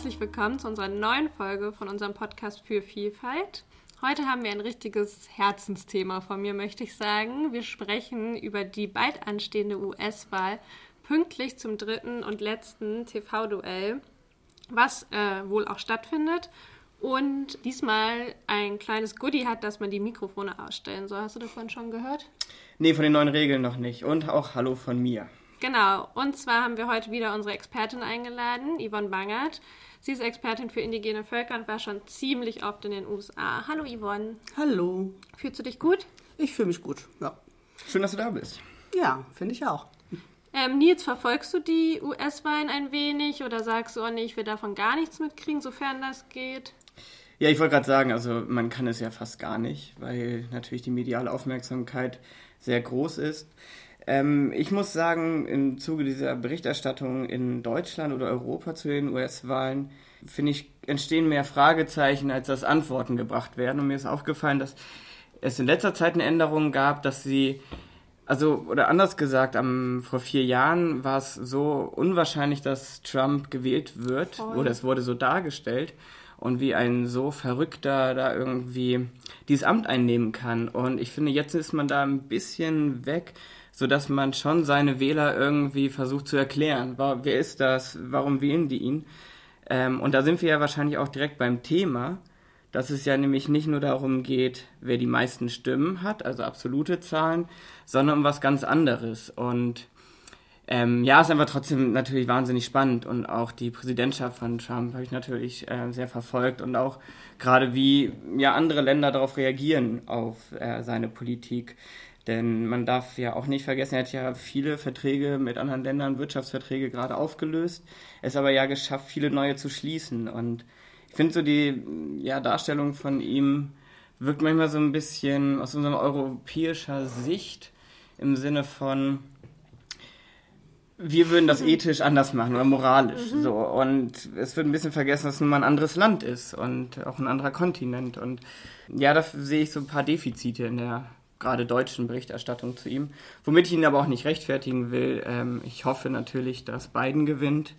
herzlich willkommen zu unserer neuen Folge von unserem Podcast für Vielfalt. Heute haben wir ein richtiges Herzensthema von mir, möchte ich sagen. Wir sprechen über die bald anstehende US-Wahl pünktlich zum dritten und letzten TV-Duell, was äh, wohl auch stattfindet und diesmal ein kleines Goodie hat, dass man die Mikrofone ausstellen soll. Hast du davon schon gehört? Nee, von den neuen Regeln noch nicht. Und auch Hallo von mir. Genau. Und zwar haben wir heute wieder unsere Expertin eingeladen, Yvonne Bangert. Sie ist Expertin für indigene Völker und war schon ziemlich oft in den USA. Hallo Yvonne. Hallo. Fühlst du dich gut? Ich fühle mich gut, ja. Schön, dass du da bist. Ja, finde ich auch. Ähm, Nils, verfolgst du die US-Wahlen ein wenig oder sagst du, oh nee, ich will davon gar nichts mitkriegen, sofern das geht? Ja, ich wollte gerade sagen, also man kann es ja fast gar nicht, weil natürlich die mediale Aufmerksamkeit sehr groß ist. Ähm, ich muss sagen, im Zuge dieser Berichterstattung in Deutschland oder Europa zu den US-Wahlen, finde ich, entstehen mehr Fragezeichen, als dass Antworten gebracht werden. Und mir ist aufgefallen, dass es in letzter Zeit eine Änderung gab, dass sie, also, oder anders gesagt, am, vor vier Jahren war es so unwahrscheinlich, dass Trump gewählt wird, Voll. oder es wurde so dargestellt und wie ein so Verrückter da irgendwie dieses Amt einnehmen kann. Und ich finde, jetzt ist man da ein bisschen weg, sodass man schon seine Wähler irgendwie versucht zu erklären. Wer ist das? Warum wählen die ihn? Ähm, und da sind wir ja wahrscheinlich auch direkt beim Thema, dass es ja nämlich nicht nur darum geht, wer die meisten Stimmen hat, also absolute Zahlen, sondern um was ganz anderes. Und ähm, ja, ist einfach trotzdem natürlich wahnsinnig spannend und auch die Präsidentschaft von Trump habe ich natürlich äh, sehr verfolgt und auch gerade wie ja andere Länder darauf reagieren auf äh, seine Politik. Denn man darf ja auch nicht vergessen, er hat ja viele Verträge mit anderen Ländern, Wirtschaftsverträge gerade aufgelöst, es aber ja geschafft, viele neue zu schließen. Und ich finde so die ja, Darstellung von ihm wirkt manchmal so ein bisschen aus unserer europäischer Sicht im Sinne von, wir würden das ethisch anders machen oder moralisch. Mhm. So. Und es wird ein bisschen vergessen, dass es nun mal ein anderes Land ist und auch ein anderer Kontinent. Und ja, da sehe ich so ein paar Defizite in der gerade deutschen Berichterstattung zu ihm. Womit ich ihn aber auch nicht rechtfertigen will. Ähm, ich hoffe natürlich, dass Biden gewinnt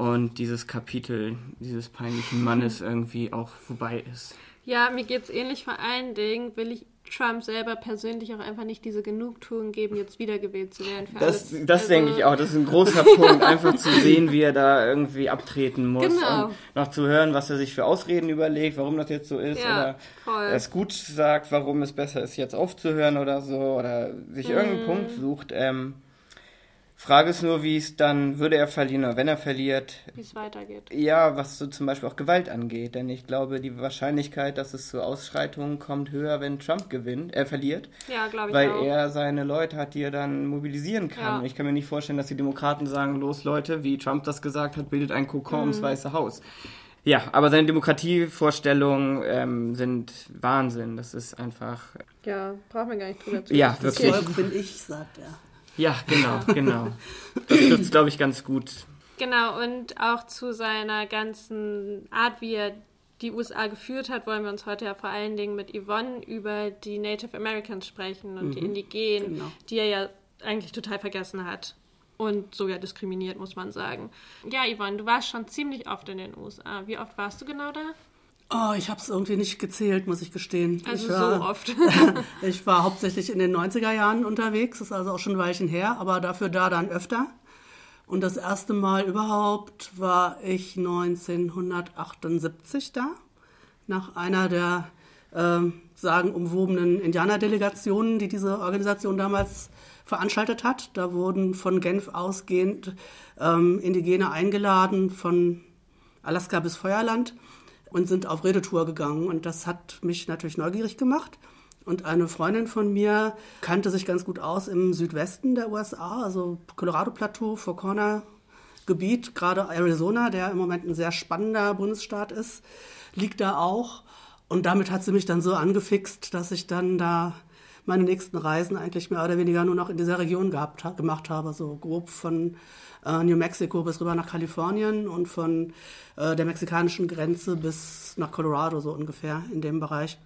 und dieses Kapitel dieses peinlichen Mannes irgendwie auch vorbei ist. Ja, mir geht es ähnlich. Vor allen Dingen will ich Trump selber persönlich auch einfach nicht diese Genugtuung geben, jetzt wiedergewählt zu werden. das das also, denke ich auch. Das ist ein großer Punkt, einfach zu sehen, wie er da irgendwie abtreten muss. Genau. Und noch zu hören, was er sich für Ausreden überlegt, warum das jetzt so ist. Ja, oder voll. es gut sagt, warum es besser ist, jetzt aufzuhören oder so. Oder sich mhm. irgendeinen Punkt sucht. Ähm, Frage ist nur, wie es dann, würde er verlieren oder wenn er verliert. Wie es weitergeht. Ja, was so zum Beispiel auch Gewalt angeht. Denn ich glaube, die Wahrscheinlichkeit, dass es zu Ausschreitungen kommt, höher, wenn Trump gewinnt, er verliert. Ja, glaube ich Weil auch. er seine Leute hat, die er dann mobilisieren kann. Ja. Ich kann mir nicht vorstellen, dass die Demokraten sagen, los Leute, wie Trump das gesagt hat, bildet ein Kokon mhm. ums Weiße Haus. Ja, aber seine Demokratievorstellungen ähm, sind Wahnsinn. Das ist einfach. Ja, brauchen wir gar nicht drüber zu Ja, wirklich. Das Volk bin ich, sagt er. Ja, genau, genau. Das trifft glaube ich, ganz gut. Genau, und auch zu seiner ganzen Art, wie er die USA geführt hat, wollen wir uns heute ja vor allen Dingen mit Yvonne über die Native Americans sprechen und mhm, die Indigenen, genau. die er ja eigentlich total vergessen hat und sogar diskriminiert, muss man sagen. Ja, Yvonne, du warst schon ziemlich oft in den USA. Wie oft warst du genau da? Oh, ich habe es irgendwie nicht gezählt, muss ich gestehen. Also ich war, so oft. ich war hauptsächlich in den 90er Jahren unterwegs, ist also auch schon ein Weilchen her, aber dafür da dann öfter. Und das erste Mal überhaupt war ich 1978 da, nach einer der äh, sagenumwobenen Indianerdelegationen, die diese Organisation damals veranstaltet hat. Da wurden von Genf ausgehend ähm, Indigene eingeladen, von Alaska bis Feuerland und sind auf Redetour gegangen. Und das hat mich natürlich neugierig gemacht. Und eine Freundin von mir kannte sich ganz gut aus im Südwesten der USA, also Colorado Plateau, Four Corner Gebiet, gerade Arizona, der im Moment ein sehr spannender Bundesstaat ist, liegt da auch. Und damit hat sie mich dann so angefixt, dass ich dann da meine nächsten Reisen eigentlich mehr oder weniger nur noch in dieser Region gehabt, gemacht habe, so grob von äh, New Mexico bis rüber nach Kalifornien und von äh, der mexikanischen Grenze bis nach Colorado so ungefähr in dem Bereich.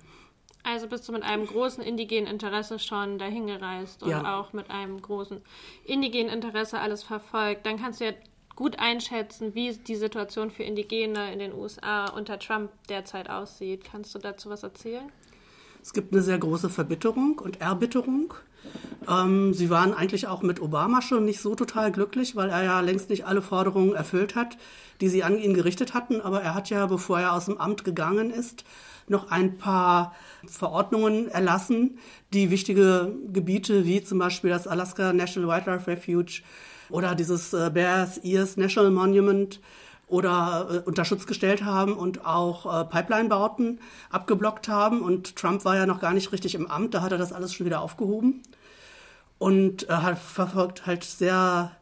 Also bist du mit einem großen indigenen Interesse schon dahin gereist und ja. auch mit einem großen indigenen Interesse alles verfolgt. Dann kannst du ja gut einschätzen, wie die Situation für Indigene in den USA unter Trump derzeit aussieht. Kannst du dazu was erzählen? Es gibt eine sehr große Verbitterung und Erbitterung. Ähm, sie waren eigentlich auch mit Obama schon nicht so total glücklich, weil er ja längst nicht alle Forderungen erfüllt hat, die sie an ihn gerichtet hatten. Aber er hat ja, bevor er aus dem Amt gegangen ist, noch ein paar Verordnungen erlassen, die wichtige Gebiete wie zum Beispiel das Alaska National Wildlife Refuge oder dieses äh, Bears Ears National Monument oder äh, unter Schutz gestellt haben und auch äh, Pipeline-Bauten abgeblockt haben. Und Trump war ja noch gar nicht richtig im Amt, da hat er das alles schon wieder aufgehoben und äh, verfolgt halt sehr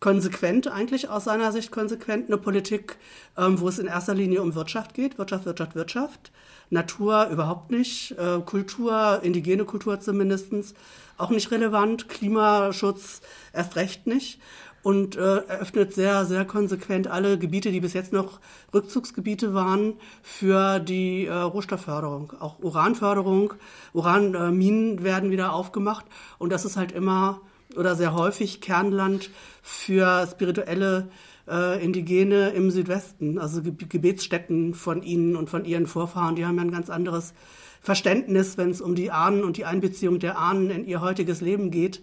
konsequent eigentlich aus seiner Sicht konsequent eine Politik, ähm, wo es in erster Linie um Wirtschaft geht, Wirtschaft, Wirtschaft, Wirtschaft, Natur überhaupt nicht, äh, Kultur, indigene Kultur zumindestens auch nicht relevant, Klimaschutz erst recht nicht und äh, eröffnet sehr, sehr konsequent alle Gebiete, die bis jetzt noch Rückzugsgebiete waren, für die äh, Rohstoffförderung. Auch Uranförderung, Uranminen äh, werden wieder aufgemacht und das ist halt immer oder sehr häufig Kernland für spirituelle äh, Indigene im Südwesten, also Ge Gebetsstätten von ihnen und von ihren Vorfahren. Die haben ja ein ganz anderes Verständnis, wenn es um die Ahnen und die Einbeziehung der Ahnen in ihr heutiges Leben geht.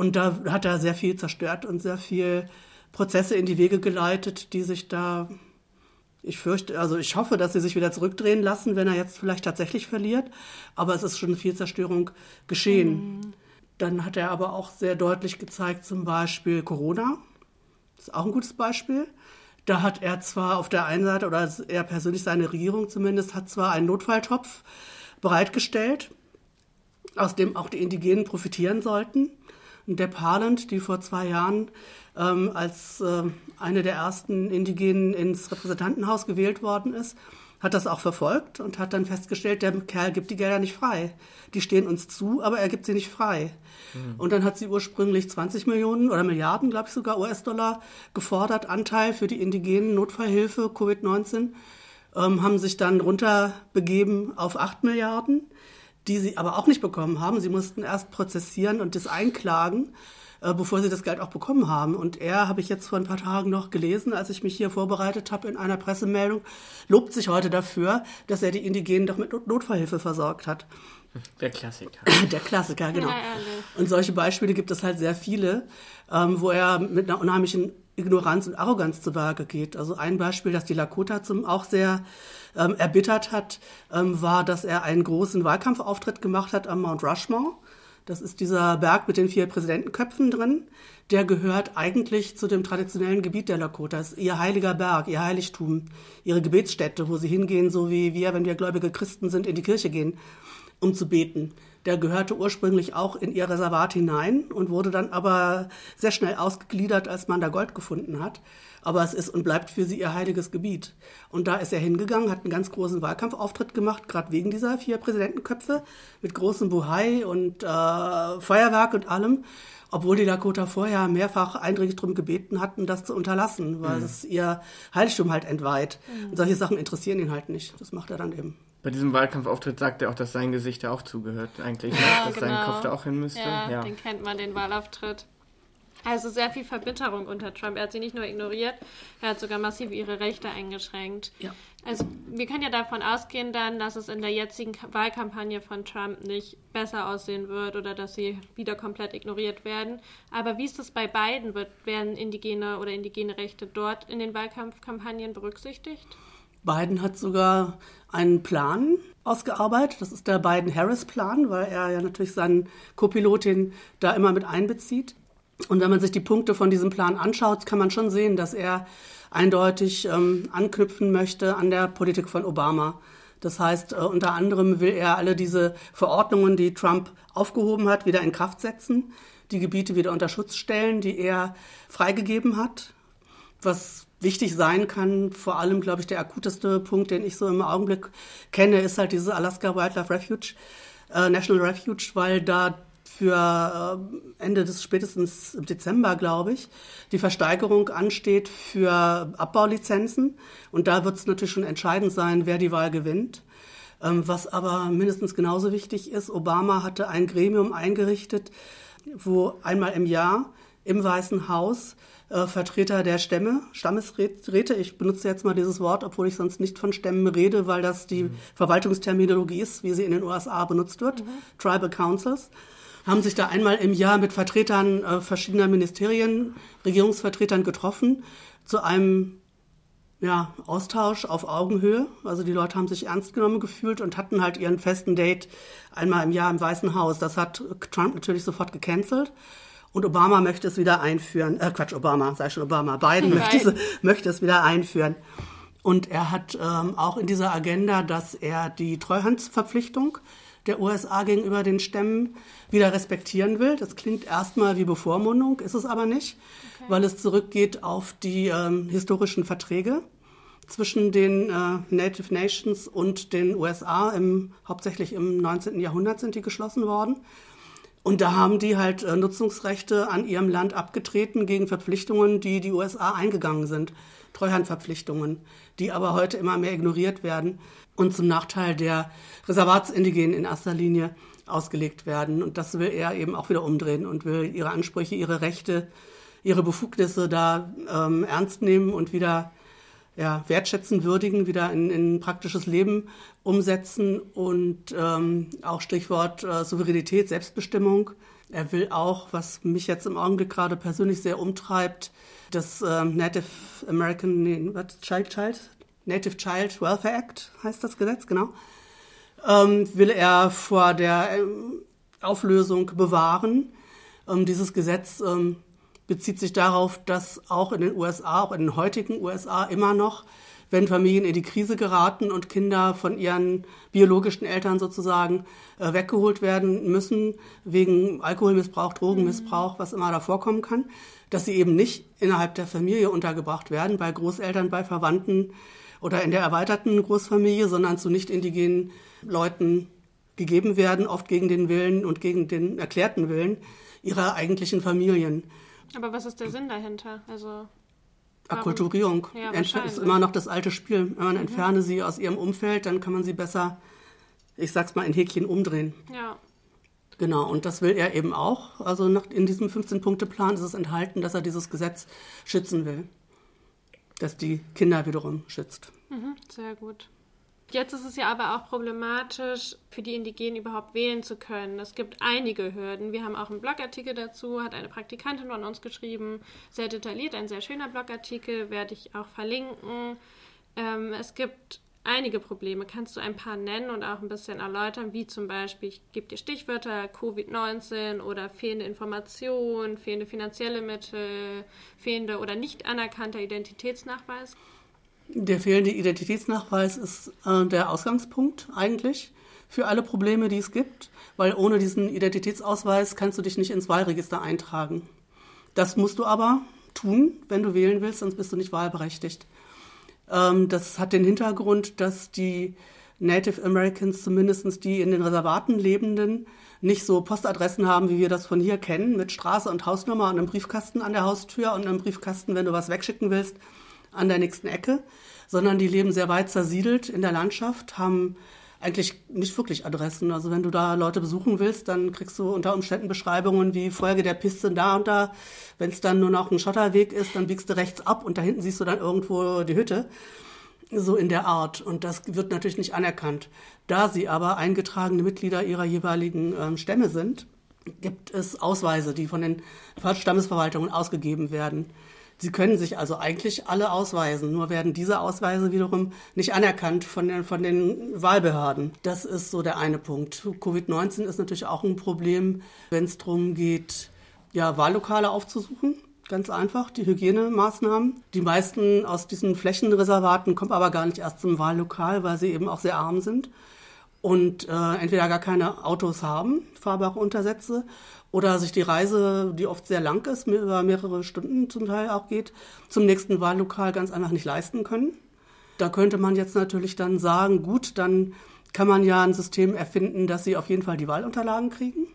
Und da hat er sehr viel zerstört und sehr viel Prozesse in die Wege geleitet, die sich da, ich fürchte, also ich hoffe, dass sie sich wieder zurückdrehen lassen, wenn er jetzt vielleicht tatsächlich verliert. Aber es ist schon viel Zerstörung geschehen. Mhm. Dann hat er aber auch sehr deutlich gezeigt, zum Beispiel Corona. Das ist auch ein gutes Beispiel. Da hat er zwar auf der einen Seite, oder er persönlich, seine Regierung zumindest, hat zwar einen Notfalltopf bereitgestellt, aus dem auch die Indigenen profitieren sollten. Deb Haaland, die vor zwei Jahren ähm, als äh, eine der ersten Indigenen ins Repräsentantenhaus gewählt worden ist, hat das auch verfolgt und hat dann festgestellt, der Kerl gibt die Gelder nicht frei. Die stehen uns zu, aber er gibt sie nicht frei. Mhm. Und dann hat sie ursprünglich 20 Millionen oder Milliarden, glaube ich sogar, US-Dollar gefordert, Anteil für die indigenen Notfallhilfe Covid-19, ähm, haben sich dann runterbegeben auf 8 Milliarden die sie aber auch nicht bekommen haben. Sie mussten erst prozessieren und das einklagen, äh, bevor sie das Geld auch bekommen haben. Und er, habe ich jetzt vor ein paar Tagen noch gelesen, als ich mich hier vorbereitet habe in einer Pressemeldung, lobt sich heute dafür, dass er die Indigenen doch mit Notfallhilfe versorgt hat. Der Klassiker. Der Klassiker, genau. Und solche Beispiele gibt es halt sehr viele, ähm, wo er mit einer unheimlichen Ignoranz und Arroganz zu Werke geht. Also ein Beispiel, das die Lakota zum auch sehr ähm, erbittert hat, ähm, war, dass er einen großen Wahlkampfauftritt gemacht hat am Mount Rushmore. Das ist dieser Berg mit den vier Präsidentenköpfen drin. Der gehört eigentlich zu dem traditionellen Gebiet der Lakota. Das ist ihr heiliger Berg, ihr Heiligtum, ihre Gebetsstätte, wo sie hingehen, so wie wir, wenn wir gläubige Christen sind, in die Kirche gehen, um zu beten. Der gehörte ursprünglich auch in ihr Reservat hinein und wurde dann aber sehr schnell ausgegliedert, als man da Gold gefunden hat aber es ist und bleibt für sie ihr heiliges Gebiet. Und da ist er hingegangen, hat einen ganz großen Wahlkampfauftritt gemacht, gerade wegen dieser vier Präsidentenköpfe mit großem Buhai und äh, Feuerwerk und allem, obwohl die Lakota vorher mehrfach eindringlich darum gebeten hatten, das zu unterlassen, weil mhm. es ihr Heiligtum halt entweiht. Mhm. Und solche Sachen interessieren ihn halt nicht. Das macht er dann eben. Bei diesem Wahlkampfauftritt sagt er auch, dass sein Gesicht da auch zugehört, eigentlich, ja, dass genau. sein Kopf da auch hin müsste. Ja, ja, den kennt man, den Wahlauftritt. Also sehr viel Verbitterung unter Trump. Er hat sie nicht nur ignoriert, er hat sogar massiv ihre Rechte eingeschränkt. Ja. Also wir können ja davon ausgehen dann, dass es in der jetzigen Wahlkampagne von Trump nicht besser aussehen wird oder dass sie wieder komplett ignoriert werden. Aber wie ist es bei beiden? Wird, werden indigene oder indigene Rechte dort in den Wahlkampfkampagnen berücksichtigt? Biden hat sogar einen Plan ausgearbeitet. Das ist der Biden-Harris-Plan, weil er ja natürlich seinen Co-Pilotin da immer mit einbezieht. Und wenn man sich die Punkte von diesem Plan anschaut, kann man schon sehen, dass er eindeutig ähm, anknüpfen möchte an der Politik von Obama. Das heißt, äh, unter anderem will er alle diese Verordnungen, die Trump aufgehoben hat, wieder in Kraft setzen, die Gebiete wieder unter Schutz stellen, die er freigegeben hat. Was wichtig sein kann, vor allem, glaube ich, der akuteste Punkt, den ich so im Augenblick kenne, ist halt dieses Alaska Wildlife Refuge, äh, National Refuge, weil da für äh, Ende des spätestens Dezember, glaube ich, die Versteigerung ansteht für Abbaulizenzen. Und da wird es natürlich schon entscheidend sein, wer die Wahl gewinnt. Ähm, was aber mindestens genauso wichtig ist, Obama hatte ein Gremium eingerichtet, wo einmal im Jahr im Weißen Haus äh, Vertreter der Stämme, Stammesräte. Ich benutze jetzt mal dieses Wort, obwohl ich sonst nicht von Stämmen rede, weil das die mhm. Verwaltungsterminologie ist, wie sie in den USA benutzt wird. Mhm. Tribal Councils haben sich da einmal im Jahr mit Vertretern äh, verschiedener Ministerien, Regierungsvertretern getroffen zu einem ja, Austausch auf Augenhöhe. Also die Leute haben sich ernst genommen gefühlt und hatten halt ihren festen Date einmal im Jahr im Weißen Haus. Das hat Trump natürlich sofort gecancelt. Und Obama möchte es wieder einführen. Äh, Quatsch, Obama, sei schon Obama. Biden möchte es, möchte es wieder einführen. Und er hat ähm, auch in dieser Agenda, dass er die Treuhandsverpflichtung der USA gegenüber den Stämmen wieder respektieren will. Das klingt erstmal wie Bevormundung, ist es aber nicht, okay. weil es zurückgeht auf die ähm, historischen Verträge zwischen den äh, Native Nations und den USA. Im, hauptsächlich im 19. Jahrhundert sind die geschlossen worden. Und da haben die halt äh, Nutzungsrechte an ihrem Land abgetreten gegen Verpflichtungen, die die USA eingegangen sind. Treuhandverpflichtungen, die aber heute immer mehr ignoriert werden und zum Nachteil der Reservatsindigenen in erster Linie ausgelegt werden. Und das will er eben auch wieder umdrehen und will ihre Ansprüche, ihre Rechte, ihre Befugnisse da ähm, ernst nehmen und wieder ja, wertschätzen, würdigen, wieder in, in praktisches Leben umsetzen und ähm, auch Stichwort äh, Souveränität, Selbstbestimmung. Er will auch, was mich jetzt im Augenblick gerade persönlich sehr umtreibt, das ähm, Native American nee, what, Child, Child, Native Child Welfare Act heißt das Gesetz, genau, ähm, will er vor der ähm, Auflösung bewahren. Ähm, dieses Gesetz ähm, bezieht sich darauf, dass auch in den USA, auch in den heutigen USA immer noch, wenn Familien in die Krise geraten und Kinder von ihren biologischen Eltern sozusagen äh, weggeholt werden müssen, wegen Alkoholmissbrauch, Drogenmissbrauch, was immer da vorkommen kann, dass sie eben nicht innerhalb der Familie untergebracht werden, bei Großeltern, bei Verwandten oder in der erweiterten Großfamilie, sondern zu nicht indigenen Leuten gegeben werden, oft gegen den Willen und gegen den erklärten Willen ihrer eigentlichen Familien. Aber was ist der Sinn dahinter? Also Akkulturierung ja, ist immer noch das alte Spiel. Wenn man mhm. entferne sie aus ihrem Umfeld, dann kann man sie besser, ich sag's mal, in Häkchen umdrehen. Ja. Genau, und das will er eben auch. Also nach, in diesem 15-Punkte-Plan ist es enthalten, dass er dieses Gesetz schützen will. Das die Kinder wiederum schützt. Mhm, sehr gut. Jetzt ist es ja aber auch problematisch, für die Indigenen überhaupt wählen zu können. Es gibt einige Hürden. Wir haben auch einen Blogartikel dazu, hat eine Praktikantin von uns geschrieben, sehr detailliert, ein sehr schöner Blogartikel, werde ich auch verlinken. Ähm, es gibt einige Probleme. Kannst du ein paar nennen und auch ein bisschen erläutern, wie zum Beispiel, ich gebe dir Stichwörter, Covid-19 oder fehlende Informationen, fehlende finanzielle Mittel, fehlende oder nicht anerkannter Identitätsnachweis? Der fehlende Identitätsnachweis ist äh, der Ausgangspunkt eigentlich für alle Probleme, die es gibt, weil ohne diesen Identitätsausweis kannst du dich nicht ins Wahlregister eintragen. Das musst du aber tun, wenn du wählen willst, sonst bist du nicht wahlberechtigt. Ähm, das hat den Hintergrund, dass die Native Americans, zumindest die in den Reservaten lebenden, nicht so Postadressen haben, wie wir das von hier kennen, mit Straße und Hausnummer und einem Briefkasten an der Haustür und einem Briefkasten, wenn du was wegschicken willst, an der nächsten Ecke, sondern die leben sehr weit zersiedelt in der Landschaft, haben eigentlich nicht wirklich Adressen. Also wenn du da Leute besuchen willst, dann kriegst du unter Umständen Beschreibungen wie Folge der Piste da und da. Wenn es dann nur noch ein Schotterweg ist, dann biegst du rechts ab und da hinten siehst du dann irgendwo die Hütte. So in der Art. Und das wird natürlich nicht anerkannt. Da sie aber eingetragene Mitglieder ihrer jeweiligen ähm, Stämme sind, gibt es Ausweise, die von den Stammesverwaltungen ausgegeben werden. Sie können sich also eigentlich alle ausweisen, nur werden diese Ausweise wiederum nicht anerkannt von den, von den Wahlbehörden. Das ist so der eine Punkt. Covid-19 ist natürlich auch ein Problem, wenn es darum geht, ja, Wahllokale aufzusuchen. Ganz einfach, die Hygienemaßnahmen. Die meisten aus diesen Flächenreservaten kommen aber gar nicht erst zum Wahllokal, weil sie eben auch sehr arm sind und äh, entweder gar keine Autos haben, fahrbare Untersätze, oder sich die Reise, die oft sehr lang ist, über mehrere Stunden zum Teil auch geht, zum nächsten Wahllokal ganz einfach nicht leisten können. Da könnte man jetzt natürlich dann sagen, gut, dann kann man ja ein System erfinden, dass sie auf jeden Fall die Wahlunterlagen kriegen.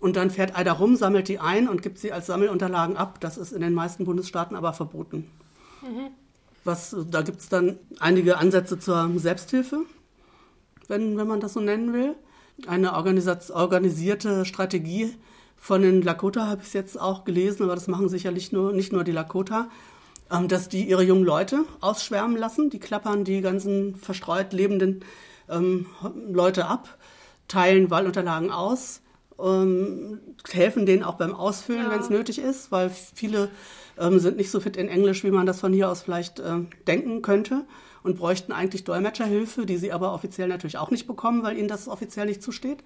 Und dann fährt einer rum, sammelt die ein und gibt sie als Sammelunterlagen ab. Das ist in den meisten Bundesstaaten aber verboten. Mhm. Was, da gibt es dann einige Ansätze zur Selbsthilfe, wenn, wenn man das so nennen will eine organisierte Strategie Von den Lakota habe ich es jetzt auch gelesen, aber das machen sicherlich nur, nicht nur die Lakota, ähm, dass die ihre jungen Leute ausschwärmen lassen. Die klappern die ganzen verstreut lebenden ähm, Leute ab, teilen Wahlunterlagen aus, ähm, helfen denen auch beim Ausfüllen, ja. wenn es nötig ist, weil viele ähm, sind nicht so fit in Englisch, wie man das von hier aus vielleicht äh, denken könnte und bräuchten eigentlich Dolmetscherhilfe, die sie aber offiziell natürlich auch nicht bekommen, weil ihnen das offiziell nicht zusteht.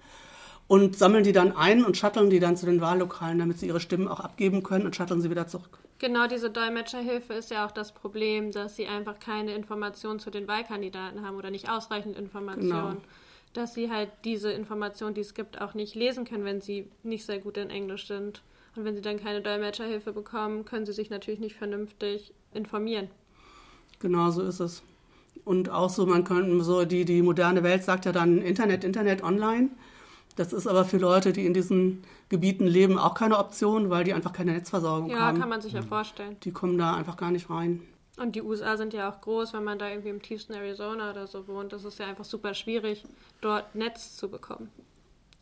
Und sammeln die dann ein und shutteln die dann zu den Wahllokalen, damit sie ihre Stimmen auch abgeben können und shutteln sie wieder zurück. Genau, diese Dolmetscherhilfe ist ja auch das Problem, dass sie einfach keine Informationen zu den Wahlkandidaten haben oder nicht ausreichend Informationen. Genau. Dass sie halt diese Informationen, die es gibt, auch nicht lesen können, wenn sie nicht sehr gut in Englisch sind. Und wenn sie dann keine Dolmetscherhilfe bekommen, können sie sich natürlich nicht vernünftig informieren. Genau so ist es. Und auch so, man kann so, die, die moderne Welt sagt ja dann Internet, Internet, online. Das ist aber für Leute, die in diesen Gebieten leben, auch keine Option, weil die einfach keine Netzversorgung ja, haben. Ja, kann man sich ja vorstellen. Die kommen da einfach gar nicht rein. Und die USA sind ja auch groß, wenn man da irgendwie im tiefsten Arizona oder so wohnt. Das ist ja einfach super schwierig, dort Netz zu bekommen.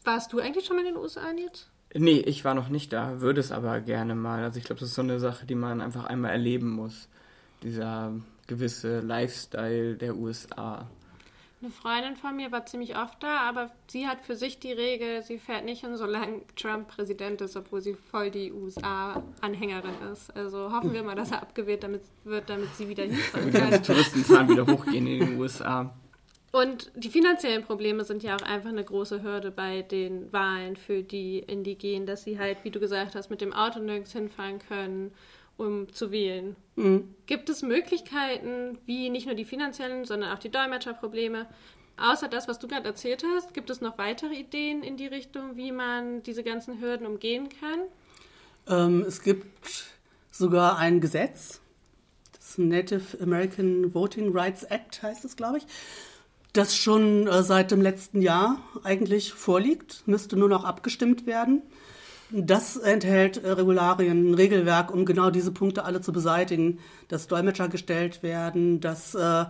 Warst du eigentlich schon mal in den USA jetzt? Nee, ich war noch nicht da, würde es aber gerne mal. Also ich glaube, das ist so eine Sache, die man einfach einmal erleben muss. Dieser gewisse Lifestyle der USA. Eine Freundin von mir war ziemlich oft da, aber sie hat für sich die Regel, sie fährt nicht hin, solange Trump Präsident ist, obwohl sie voll die USA-Anhängerin ist. Also hoffen wir mal, dass er abgewählt damit wird, damit sie wieder hinfahren kann. Die Touristenzahlen wieder hochgehen in den USA. Und die finanziellen Probleme sind ja auch einfach eine große Hürde bei den Wahlen für die Indigenen, dass sie halt, wie du gesagt hast, mit dem Auto nirgends hinfahren können um zu wählen. Mhm. Gibt es Möglichkeiten, wie nicht nur die finanziellen, sondern auch die Dolmetscherprobleme, außer das, was du gerade erzählt hast, gibt es noch weitere Ideen in die Richtung, wie man diese ganzen Hürden umgehen kann? Ähm, es gibt sogar ein Gesetz, das Native American Voting Rights Act heißt es, glaube ich, das schon äh, seit dem letzten Jahr eigentlich vorliegt, müsste nur noch abgestimmt werden. Das enthält äh, Regularien, ein Regelwerk, um genau diese Punkte alle zu beseitigen, dass Dolmetscher gestellt werden, dass äh,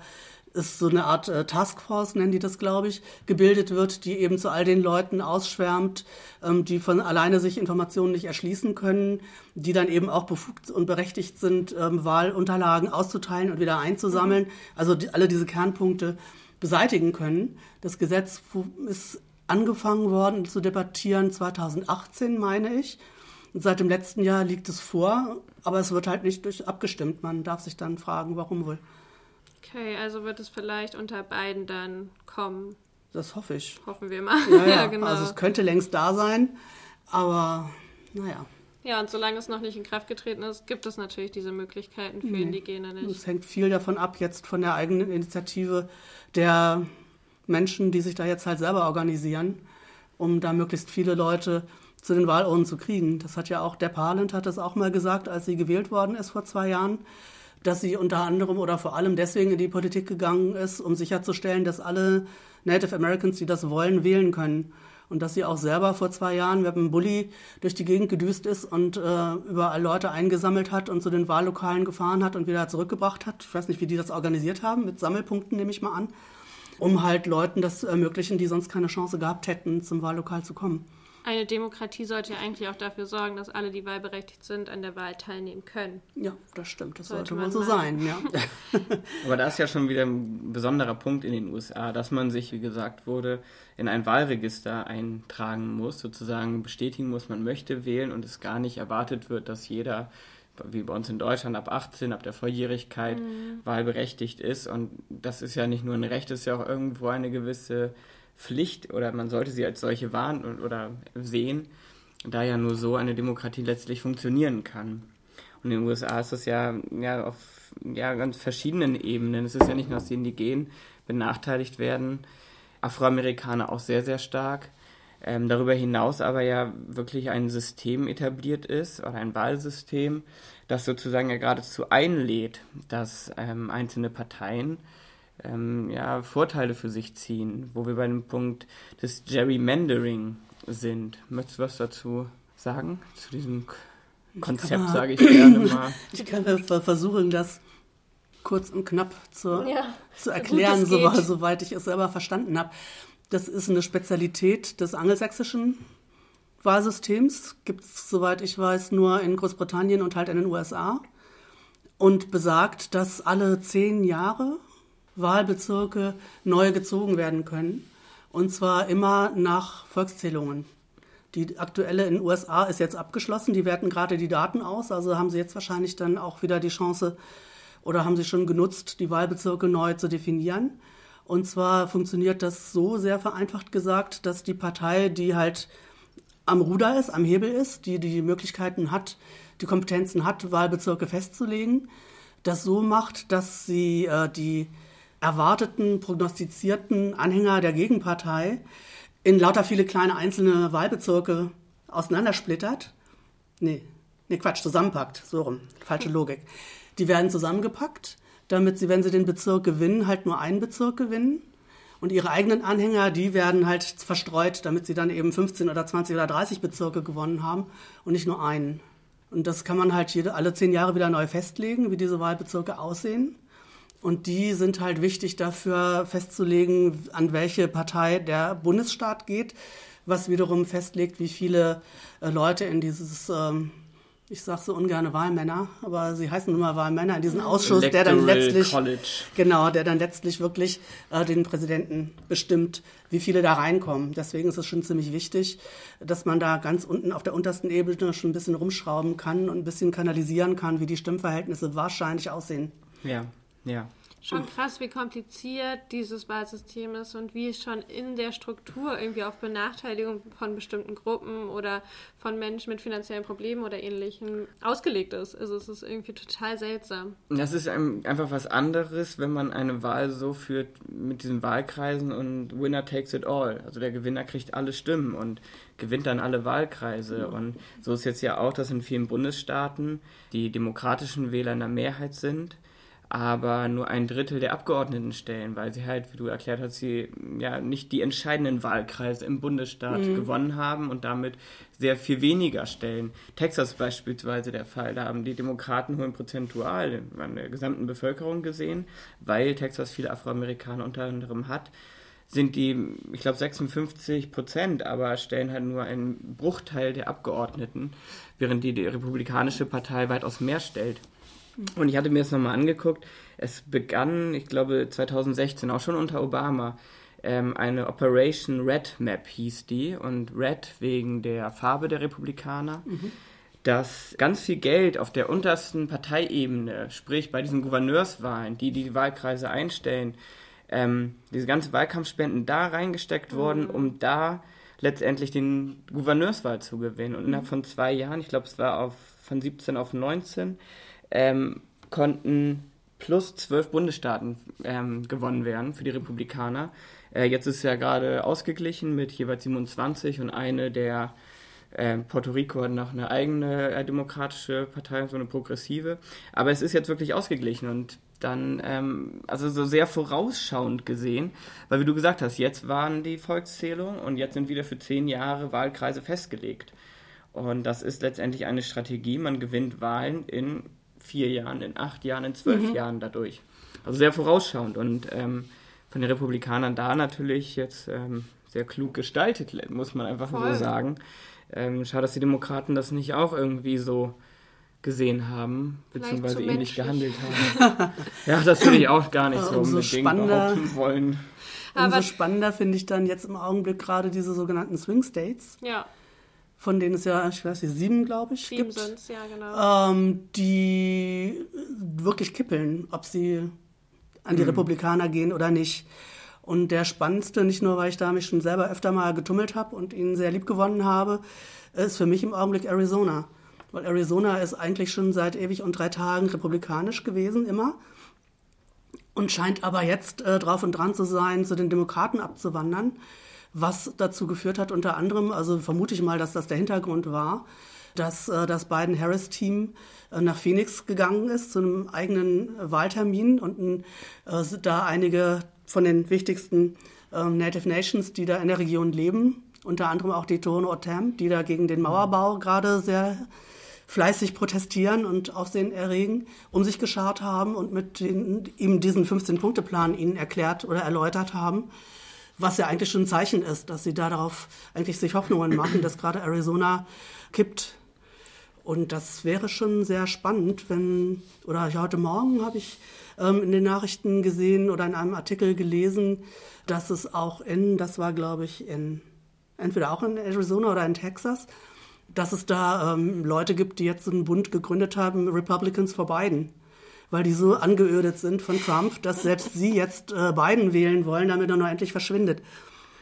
es so eine Art äh, Taskforce, nennen die das, glaube ich, gebildet wird, die eben zu all den Leuten ausschwärmt, ähm, die von alleine sich Informationen nicht erschließen können, die dann eben auch befugt und berechtigt sind, ähm, Wahlunterlagen auszuteilen und wieder einzusammeln. Mhm. Also die, alle diese Kernpunkte beseitigen können. Das Gesetz ist angefangen worden zu debattieren 2018, meine ich. Und seit dem letzten Jahr liegt es vor, aber es wird halt nicht durch abgestimmt. Man darf sich dann fragen, warum wohl. Okay, also wird es vielleicht unter beiden dann kommen. Das hoffe ich. Hoffen wir mal. Ja, ja. ja genau. Also es könnte längst da sein, aber naja. Ja, und solange es noch nicht in Kraft getreten ist, gibt es natürlich diese Möglichkeiten für nee. Indigene nicht. Es hängt viel davon ab, jetzt von der eigenen Initiative der Menschen, die sich da jetzt halt selber organisieren, um da möglichst viele Leute zu den Wahlurnen zu kriegen. Das hat ja auch der Parland hat das auch mal gesagt, als sie gewählt worden ist vor zwei Jahren, dass sie unter anderem oder vor allem deswegen in die Politik gegangen ist, um sicherzustellen, dass alle Native Americans, die das wollen, wählen können. Und dass sie auch selber vor zwei Jahren mit einem Bulli durch die Gegend gedüst ist und äh, überall Leute eingesammelt hat und zu den Wahllokalen gefahren hat und wieder zurückgebracht hat. Ich weiß nicht, wie die das organisiert haben, mit Sammelpunkten nehme ich mal an um halt Leuten das zu ermöglichen, die sonst keine Chance gehabt hätten, zum Wahllokal zu kommen. Eine Demokratie sollte ja eigentlich auch dafür sorgen, dass alle, die wahlberechtigt sind, an der Wahl teilnehmen können. Ja, das stimmt. Das sollte, sollte wohl so sein, ja. Aber da ist ja schon wieder ein besonderer Punkt in den USA, dass man sich, wie gesagt wurde, in ein Wahlregister eintragen muss, sozusagen bestätigen muss, man möchte wählen und es gar nicht erwartet wird, dass jeder wie bei uns in Deutschland ab 18, ab der Volljährigkeit mhm. wahlberechtigt ist. Und das ist ja nicht nur ein Recht, es ist ja auch irgendwo eine gewisse Pflicht oder man sollte sie als solche wahren oder sehen, da ja nur so eine Demokratie letztlich funktionieren kann. Und in den USA ist das ja, ja auf ja, ganz verschiedenen Ebenen. Es ist ja nicht nur, dass die Indigenen benachteiligt werden, Afroamerikaner auch sehr, sehr stark ähm, darüber hinaus aber ja wirklich ein System etabliert ist oder ein Wahlsystem, das sozusagen ja geradezu einlädt, dass ähm, einzelne Parteien ähm, ja, Vorteile für sich ziehen, wo wir bei dem Punkt des Gerrymandering sind. Möchtest du was dazu sagen, zu diesem Konzept, sage ich gerne mal? Ich kann versuchen, das kurz und knapp zu, ja, zu erklären, so, soweit ich es selber verstanden habe. Das ist eine Spezialität des angelsächsischen Wahlsystems. Gibt es, soweit ich weiß, nur in Großbritannien und halt in den USA. Und besagt, dass alle zehn Jahre Wahlbezirke neu gezogen werden können. Und zwar immer nach Volkszählungen. Die aktuelle in den USA ist jetzt abgeschlossen. Die werten gerade die Daten aus. Also haben sie jetzt wahrscheinlich dann auch wieder die Chance oder haben sie schon genutzt, die Wahlbezirke neu zu definieren. Und zwar funktioniert das so sehr vereinfacht gesagt, dass die Partei, die halt am Ruder ist, am Hebel ist, die die Möglichkeiten hat, die Kompetenzen hat, Wahlbezirke festzulegen, das so macht, dass sie äh, die erwarteten, prognostizierten Anhänger der Gegenpartei in lauter viele kleine einzelne Wahlbezirke auseinandersplittert. Nee, nee, Quatsch, zusammenpackt. So rum. Falsche Logik. Die werden zusammengepackt, damit sie, wenn sie den Bezirk gewinnen, halt nur einen Bezirk gewinnen. Und ihre eigenen Anhänger, die werden halt verstreut, damit sie dann eben 15 oder 20 oder 30 Bezirke gewonnen haben und nicht nur einen. Und das kann man halt jede, alle zehn Jahre wieder neu festlegen, wie diese Wahlbezirke aussehen. Und die sind halt wichtig dafür festzulegen, an welche Partei der Bundesstaat geht, was wiederum festlegt, wie viele äh, Leute in dieses, ähm, ich sage so ungern Wahlmänner, aber sie heißen nun mal Wahlmänner, in diesen Ausschuss, der dann letztlich, College. genau, der dann letztlich wirklich äh, den Präsidenten bestimmt, wie viele da reinkommen. Deswegen ist es schon ziemlich wichtig, dass man da ganz unten auf der untersten Ebene schon ein bisschen rumschrauben kann und ein bisschen kanalisieren kann, wie die Stimmverhältnisse wahrscheinlich aussehen. Ja, ja. Schon krass, wie kompliziert dieses Wahlsystem ist und wie es schon in der Struktur irgendwie auf Benachteiligung von bestimmten Gruppen oder von Menschen mit finanziellen Problemen oder ähnlichem ausgelegt ist. Also es ist irgendwie total seltsam. Das ist einfach was anderes, wenn man eine Wahl so führt mit diesen Wahlkreisen und Winner takes it all. Also der Gewinner kriegt alle Stimmen und gewinnt dann alle Wahlkreise. Und so ist jetzt ja auch, dass in vielen Bundesstaaten die demokratischen Wähler in der Mehrheit sind aber nur ein Drittel der Abgeordneten stellen, weil sie halt, wie du erklärt hast, sie ja nicht die entscheidenden Wahlkreise im Bundesstaat mhm. gewonnen haben und damit sehr viel weniger stellen. Texas beispielsweise der Fall, da haben die Demokraten hohen prozentual an der gesamten Bevölkerung gesehen, weil Texas viele Afroamerikaner unter anderem hat sind die, ich glaube, 56 Prozent, aber stellen halt nur einen Bruchteil der Abgeordneten, während die, die Republikanische Partei weitaus mehr stellt. Und ich hatte mir das nochmal angeguckt. Es begann, ich glaube, 2016, auch schon unter Obama, ähm, eine Operation Red Map hieß die. Und Red wegen der Farbe der Republikaner. Mhm. Dass ganz viel Geld auf der untersten Parteiebene, sprich bei diesen Gouverneurswahlen, die die Wahlkreise einstellen, ähm, diese ganzen Wahlkampfspenden da reingesteckt mhm. wurden, um da letztendlich den Gouverneurswahl zu gewinnen. Und innerhalb von zwei Jahren, ich glaube, es war auf, von 17 auf 19, ähm, konnten plus zwölf Bundesstaaten ähm, gewonnen werden für die Republikaner. Äh, jetzt ist ja gerade ausgeglichen mit jeweils 27 und eine der äh, Puerto Rico hat noch eine eigene äh, demokratische Partei, so eine progressive. Aber es ist jetzt wirklich ausgeglichen und dann, ähm, also so sehr vorausschauend gesehen, weil wie du gesagt hast, jetzt waren die Volkszählungen und jetzt sind wieder für zehn Jahre Wahlkreise festgelegt. Und das ist letztendlich eine Strategie. Man gewinnt Wahlen in vier Jahren, in acht Jahren, in zwölf mhm. Jahren dadurch. Also sehr vorausschauend und ähm, von den Republikanern da natürlich jetzt ähm, sehr klug gestaltet, muss man einfach Voll. so sagen. Ähm, schade, dass die Demokraten das nicht auch irgendwie so gesehen haben, beziehungsweise ähnlich gehandelt haben. ja, das würde ich auch gar nicht so umso unbedingt behaupten wollen. Umso spannender finde ich dann jetzt im Augenblick gerade diese sogenannten Swing States. Ja von denen es ja, ich weiß nicht, sieben, glaube ich, sieben gibt. Sind's, ja, genau. Ähm, die wirklich kippeln, ob sie an die mhm. Republikaner gehen oder nicht. Und der spannendste, nicht nur, weil ich da mich schon selber öfter mal getummelt habe und ihn sehr lieb gewonnen habe, ist für mich im Augenblick Arizona. Weil Arizona ist eigentlich schon seit ewig und drei Tagen republikanisch gewesen, immer. Und scheint aber jetzt äh, drauf und dran zu sein, zu den Demokraten abzuwandern was dazu geführt hat, unter anderem, also vermute ich mal, dass das der Hintergrund war, dass äh, das Biden-Harris-Team äh, nach Phoenix gegangen ist zu einem eigenen Wahltermin und äh, da einige von den wichtigsten äh, Native Nations, die da in der Region leben, unter anderem auch die Tohono O'odham, die da gegen den Mauerbau gerade sehr fleißig protestieren und Aufsehen erregen, um sich geschart haben und mit den, ihm diesen 15-Punkte-Plan ihnen erklärt oder erläutert haben was ja eigentlich schon ein Zeichen ist, dass sie darauf eigentlich sich Hoffnungen machen, dass gerade Arizona kippt. Und das wäre schon sehr spannend, wenn, oder heute Morgen habe ich ähm, in den Nachrichten gesehen oder in einem Artikel gelesen, dass es auch in, das war glaube ich in, entweder auch in Arizona oder in Texas, dass es da ähm, Leute gibt, die jetzt einen Bund gegründet haben, Republicans for Biden weil die so angeödet sind von Trump, dass selbst sie jetzt äh, Biden wählen wollen, damit er nur endlich verschwindet.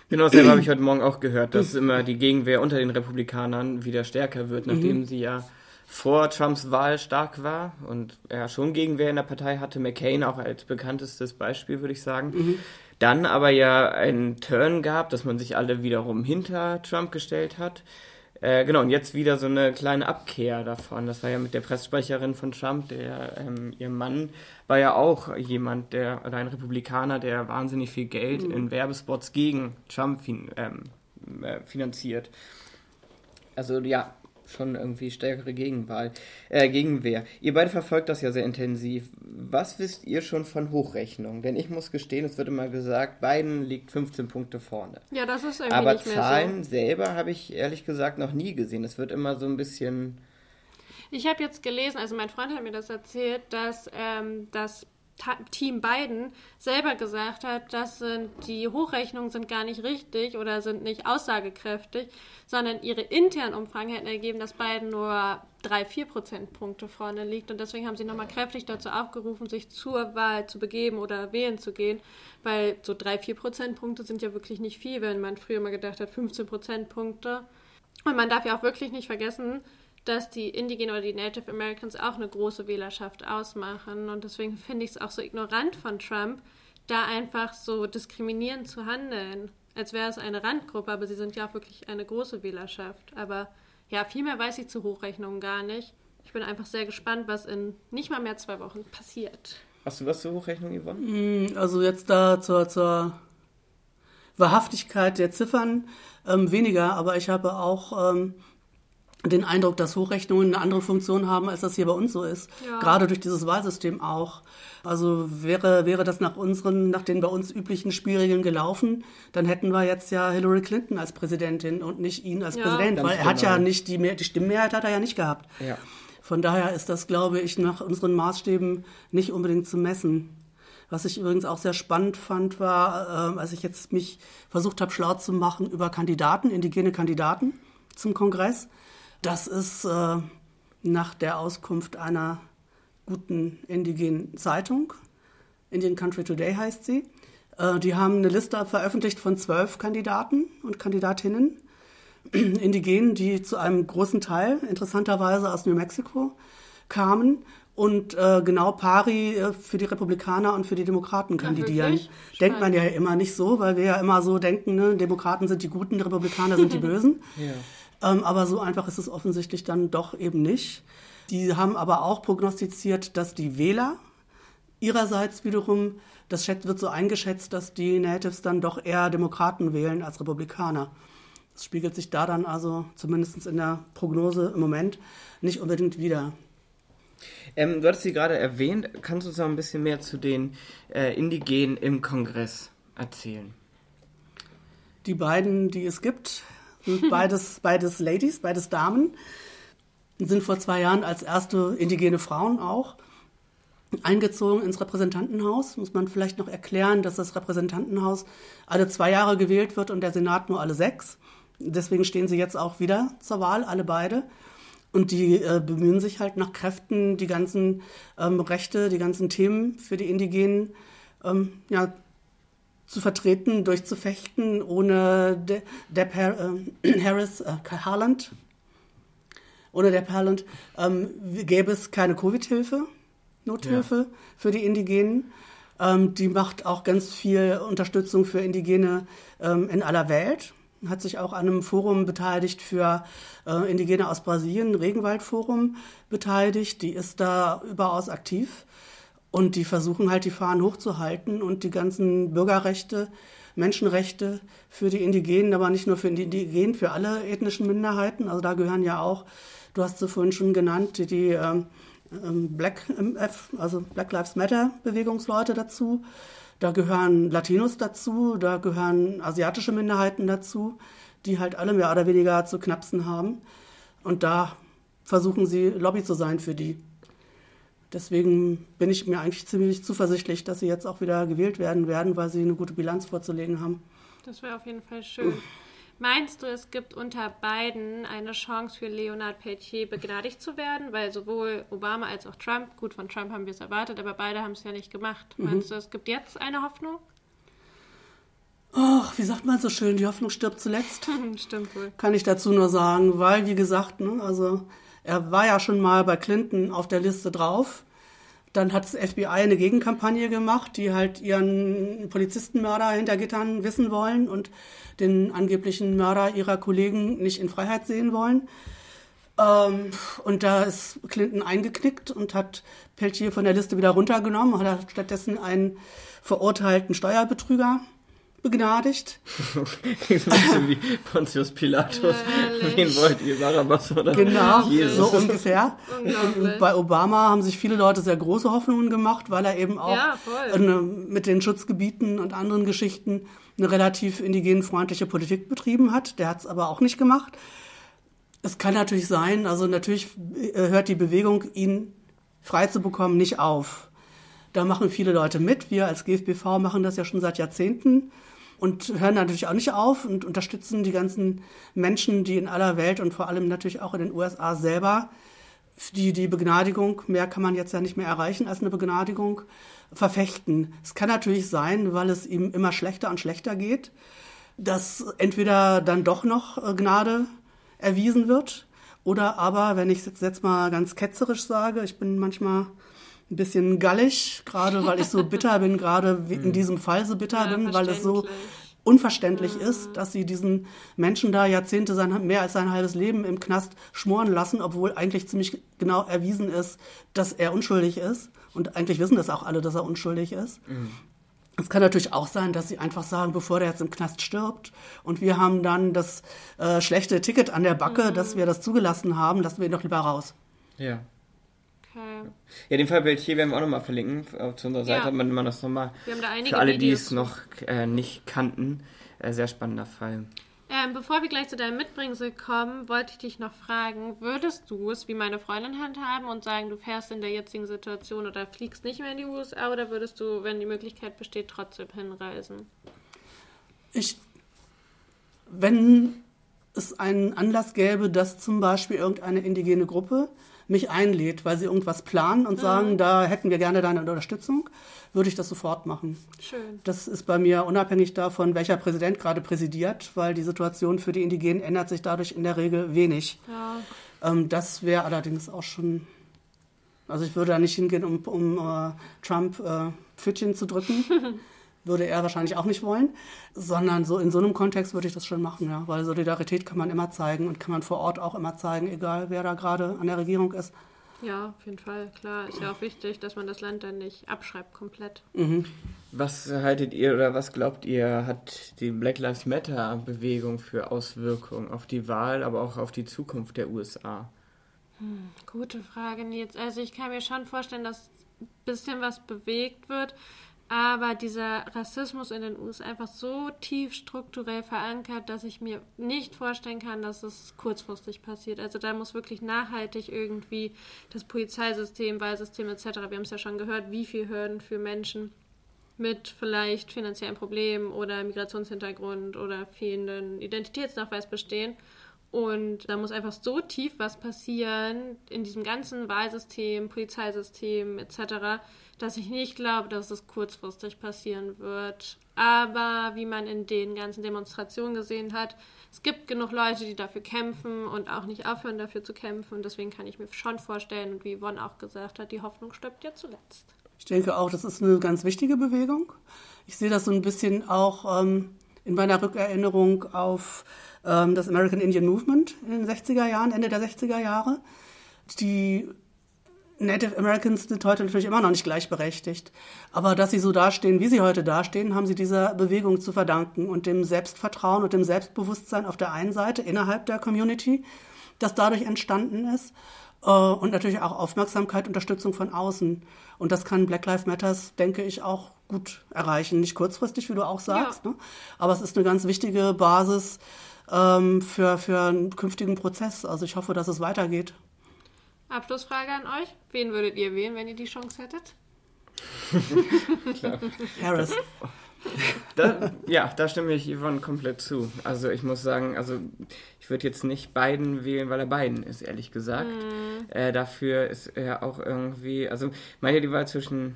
Genau, dasselbe habe ich heute Morgen auch gehört, dass immer die Gegenwehr unter den Republikanern wieder stärker wird, nachdem mhm. sie ja vor Trumps Wahl stark war und er schon Gegenwehr in der Partei hatte. McCain auch als bekanntestes Beispiel, würde ich sagen. Mhm. Dann aber ja einen Turn gab, dass man sich alle wiederum hinter Trump gestellt hat. Äh, genau, und jetzt wieder so eine kleine Abkehr davon. Das war ja mit der Pressesprecherin von Trump, der, ähm, ihr Mann war ja auch jemand, der, oder ein Republikaner, der wahnsinnig viel Geld mhm. in Werbespots gegen Trump fin ähm, äh, finanziert. Also ja, schon irgendwie stärkere Gegenwahl, äh, Gegenwehr. Ihr beide verfolgt das ja sehr intensiv. Was wisst ihr schon von Hochrechnung? Denn ich muss gestehen, es wird immer gesagt, Biden liegt 15 Punkte vorne. Ja, das ist irgendwie Aber nicht mehr Zahlen so. selber habe ich ehrlich gesagt noch nie gesehen. Es wird immer so ein bisschen. Ich habe jetzt gelesen, also mein Freund hat mir das erzählt, dass ähm, das Team Biden selber gesagt hat, dass sind, die Hochrechnungen sind gar nicht richtig oder sind nicht aussagekräftig, sondern ihre internen Umfragen hätten ergeben, dass Biden nur drei, vier Prozentpunkte vorne liegt. Und deswegen haben sie nochmal kräftig dazu aufgerufen, sich zur Wahl zu begeben oder wählen zu gehen, weil so drei, vier Prozentpunkte sind ja wirklich nicht viel, wenn man früher mal gedacht hat, 15 Prozentpunkte. Und man darf ja auch wirklich nicht vergessen, dass die Indigenen oder die Native Americans auch eine große Wählerschaft ausmachen. Und deswegen finde ich es auch so ignorant von Trump, da einfach so diskriminierend zu handeln. Als wäre es eine Randgruppe, aber sie sind ja auch wirklich eine große Wählerschaft. Aber ja, viel mehr weiß ich zu Hochrechnungen gar nicht. Ich bin einfach sehr gespannt, was in nicht mal mehr zwei Wochen passiert. Hast du was zur Hochrechnung, Yvonne? Mm, also jetzt da zur, zur Wahrhaftigkeit der Ziffern ähm, weniger, aber ich habe auch ähm, den Eindruck, dass Hochrechnungen eine andere Funktion haben, als das hier bei uns so ist. Ja. Gerade durch dieses Wahlsystem auch. Also wäre, wäre das nach unseren, nach den bei uns üblichen Spielregeln gelaufen, dann hätten wir jetzt ja Hillary Clinton als Präsidentin und nicht ihn als ja. Präsident, Ganz weil er hat ja genau. nicht die, Mehr die Stimmenmehrheit hat er ja nicht gehabt. Ja. Von daher ist das, glaube ich, nach unseren Maßstäben nicht unbedingt zu messen. Was ich übrigens auch sehr spannend fand, war, äh, als ich jetzt mich versucht habe, schlau zu machen über Kandidaten, indigene Kandidaten zum Kongress das ist äh, nach der Auskunft einer guten indigenen Zeitung, Indian Country Today heißt sie. Äh, die haben eine Liste veröffentlicht von zwölf Kandidaten und Kandidatinnen, Indigenen, die zu einem großen Teil interessanterweise aus New Mexico kamen und äh, genau pari äh, für die Republikaner und für die Demokraten kandidieren. Ja, Denkt man ja immer nicht so, weil wir ja immer so denken, ne, Demokraten sind die Guten, die Republikaner sind die Bösen. ja. Ähm, aber so einfach ist es offensichtlich dann doch eben nicht. Die haben aber auch prognostiziert, dass die Wähler ihrerseits wiederum, das wird so eingeschätzt, dass die Natives dann doch eher Demokraten wählen als Republikaner. Das spiegelt sich da dann also zumindest in der Prognose im Moment nicht unbedingt wieder. Ähm, du hattest sie gerade erwähnt. Kannst du uns noch ein bisschen mehr zu den äh, Indigenen im Kongress erzählen? Die beiden, die es gibt, beides, beides Ladies, beides Damen, sind vor zwei Jahren als erste indigene Frauen auch eingezogen ins Repräsentantenhaus. Muss man vielleicht noch erklären, dass das Repräsentantenhaus alle zwei Jahre gewählt wird und der Senat nur alle sechs. Deswegen stehen sie jetzt auch wieder zur Wahl, alle beide. Und die äh, bemühen sich halt nach Kräften, die ganzen ähm, Rechte, die ganzen Themen für die Indigenen ähm, ja, zu vertreten, durchzufechten, ohne De Depp äh, Harris, äh, Harland, ohne Depp Harland ähm, gäbe es keine Covid-Hilfe, Nothilfe ja. für die Indigenen. Ähm, die macht auch ganz viel Unterstützung für Indigene ähm, in aller Welt. Hat sich auch an einem Forum beteiligt für äh, Indigene aus Brasilien, Regenwaldforum beteiligt. Die ist da überaus aktiv. Und die versuchen halt die Fahnen hochzuhalten und die ganzen Bürgerrechte, Menschenrechte für die Indigenen, aber nicht nur für die Indigenen, für alle ethnischen Minderheiten. Also da gehören ja auch, du hast sie vorhin schon genannt, die ähm, ähm Black also Black Lives Matter Bewegungsleute dazu. Da gehören Latinos dazu, da gehören asiatische Minderheiten dazu, die halt alle mehr oder weniger zu knapsen haben. Und da versuchen sie Lobby zu sein für die. Deswegen bin ich mir eigentlich ziemlich zuversichtlich, dass sie jetzt auch wieder gewählt werden werden, weil sie eine gute Bilanz vorzulegen haben. Das wäre auf jeden Fall schön. Meinst du, es gibt unter beiden eine Chance für Leonard Peltier begnadigt zu werden? Weil sowohl Obama als auch Trump, gut, von Trump haben wir es erwartet, aber beide haben es ja nicht gemacht. Mhm. Meinst du, es gibt jetzt eine Hoffnung? Ach, wie sagt man so schön, die Hoffnung stirbt zuletzt. Stimmt wohl. Kann ich dazu nur sagen, weil, wie gesagt, ne, also er war ja schon mal bei Clinton auf der Liste drauf. Dann hat das FBI eine Gegenkampagne gemacht, die halt ihren Polizistenmörder hinter Gittern wissen wollen und den angeblichen Mörder ihrer Kollegen nicht in Freiheit sehen wollen. Ähm, und da ist Clinton eingeknickt und hat Peltier von der Liste wieder runtergenommen, hat stattdessen einen verurteilten Steuerbetrüger begnadigt. Klingt so ein bisschen wie Pontius Pilatus. Wen wollt ihr, Barabbas oder Genau, Jesus. so ungefähr. Und bei Obama haben sich viele Leute sehr große Hoffnungen gemacht, weil er eben auch ja, eine, mit den Schutzgebieten und anderen Geschichten eine relativ indigenenfreundliche Politik betrieben hat. Der hat es aber auch nicht gemacht. Es kann natürlich sein, also natürlich äh, hört die Bewegung, ihn frei zu bekommen, nicht auf. Da machen viele Leute mit. Wir als GFBV machen das ja schon seit Jahrzehnten und hören natürlich auch nicht auf und unterstützen die ganzen Menschen, die in aller Welt und vor allem natürlich auch in den USA selber die, die Begnadigung, mehr kann man jetzt ja nicht mehr erreichen als eine Begnadigung, verfechten. Es kann natürlich sein, weil es ihm immer schlechter und schlechter geht, dass entweder dann doch noch äh, Gnade erwiesen wird oder aber, wenn ich es jetzt mal ganz ketzerisch sage, ich bin manchmal ein bisschen gallig, gerade weil ich so bitter bin, gerade in hm. diesem Fall so bitter ja, bin, weil es so unverständlich ja. ist, dass sie diesen Menschen da Jahrzehnte sein, mehr als sein halbes Leben im Knast schmoren lassen, obwohl eigentlich ziemlich genau erwiesen ist, dass er unschuldig ist. Und eigentlich wissen das auch alle, dass er unschuldig ist. Mhm. Es kann natürlich auch sein, dass sie einfach sagen, bevor der jetzt im Knast stirbt und wir haben dann das äh, schlechte Ticket an der Backe, mhm. dass wir das zugelassen haben, lassen wir ihn doch lieber raus. Ja. Okay. Ja, den Fall Beltier werden wir auch nochmal verlinken auf zu unserer Seite, ja. man, man das nochmal für alle, die es noch äh, nicht kannten. Äh, sehr spannender Fall. Ähm, bevor wir gleich zu deinem Mitbringsel kommen, wollte ich dich noch fragen, würdest du es wie meine Freundin handhaben und sagen, du fährst in der jetzigen Situation oder fliegst nicht mehr in die USA oder würdest du, wenn die Möglichkeit besteht, trotzdem hinreisen? Ich, wenn es einen Anlass gäbe, dass zum Beispiel irgendeine indigene Gruppe mich einlädt, weil sie irgendwas planen und mhm. sagen, da hätten wir gerne deine Unterstützung, würde ich das sofort machen. Schön. Das ist bei mir unabhängig davon, welcher Präsident gerade präsidiert, weil die Situation für die Indigenen ändert sich dadurch in der Regel wenig. Ja. Ähm, das wäre allerdings auch schon, also ich würde da nicht hingehen, um, um uh, Trump uh, Pfötchen zu drücken. würde er wahrscheinlich auch nicht wollen, sondern so in so einem Kontext würde ich das schon machen, ja, weil Solidarität kann man immer zeigen und kann man vor Ort auch immer zeigen, egal wer da gerade an der Regierung ist. Ja, auf jeden Fall, klar. Ist ja auch wichtig, dass man das Land dann nicht abschreibt komplett. Mhm. Was haltet ihr oder was glaubt ihr, hat die Black Lives Matter Bewegung für Auswirkungen auf die Wahl, aber auch auf die Zukunft der USA? Hm, gute Frage, Nils. Also ich kann mir schon vorstellen, dass ein bisschen was bewegt wird. Aber dieser Rassismus in den USA ist einfach so tief strukturell verankert, dass ich mir nicht vorstellen kann, dass es kurzfristig passiert. Also da muss wirklich nachhaltig irgendwie das Polizeisystem, Wahlsystem etc. Wir haben es ja schon gehört, wie viel Hürden für Menschen mit vielleicht finanziellen Problemen oder Migrationshintergrund oder fehlenden Identitätsnachweis bestehen. Und da muss einfach so tief was passieren in diesem ganzen Wahlsystem, Polizeisystem etc., dass ich nicht glaube, dass es kurzfristig passieren wird. Aber wie man in den ganzen Demonstrationen gesehen hat, es gibt genug Leute, die dafür kämpfen und auch nicht aufhören, dafür zu kämpfen. Und deswegen kann ich mir schon vorstellen, und wie Yvonne auch gesagt hat, die Hoffnung stirbt ja zuletzt. Ich denke auch, das ist eine ganz wichtige Bewegung. Ich sehe das so ein bisschen auch ähm, in meiner Rückerinnerung auf ähm, das American Indian Movement in den 60er Jahren, Ende der 60er Jahre. Die Native Americans sind heute natürlich immer noch nicht gleichberechtigt. Aber dass sie so dastehen, wie sie heute dastehen, haben sie dieser Bewegung zu verdanken und dem Selbstvertrauen und dem Selbstbewusstsein auf der einen Seite innerhalb der Community, das dadurch entstanden ist. äh, und natürlich auch Aufmerksamkeit, Unterstützung von außen. Und das kann Black Lives Matters, denke ich, auch gut erreichen. Nicht kurzfristig, wie du auch sagst, ja. ne? aber es ist eine ganz wichtige Basis ähm, für, für einen künftigen Prozess. Also ich hoffe, dass es weitergeht. Abschlussfrage an euch. Wen würdet ihr wählen, wenn ihr die Chance hättet? Harris. Da, ja, da stimme ich Yvonne komplett zu. Also ich muss sagen, also ich würde jetzt nicht Biden wählen, weil er Biden ist, ehrlich gesagt. Mhm. Äh, dafür ist er auch irgendwie, also meine die Wahl zwischen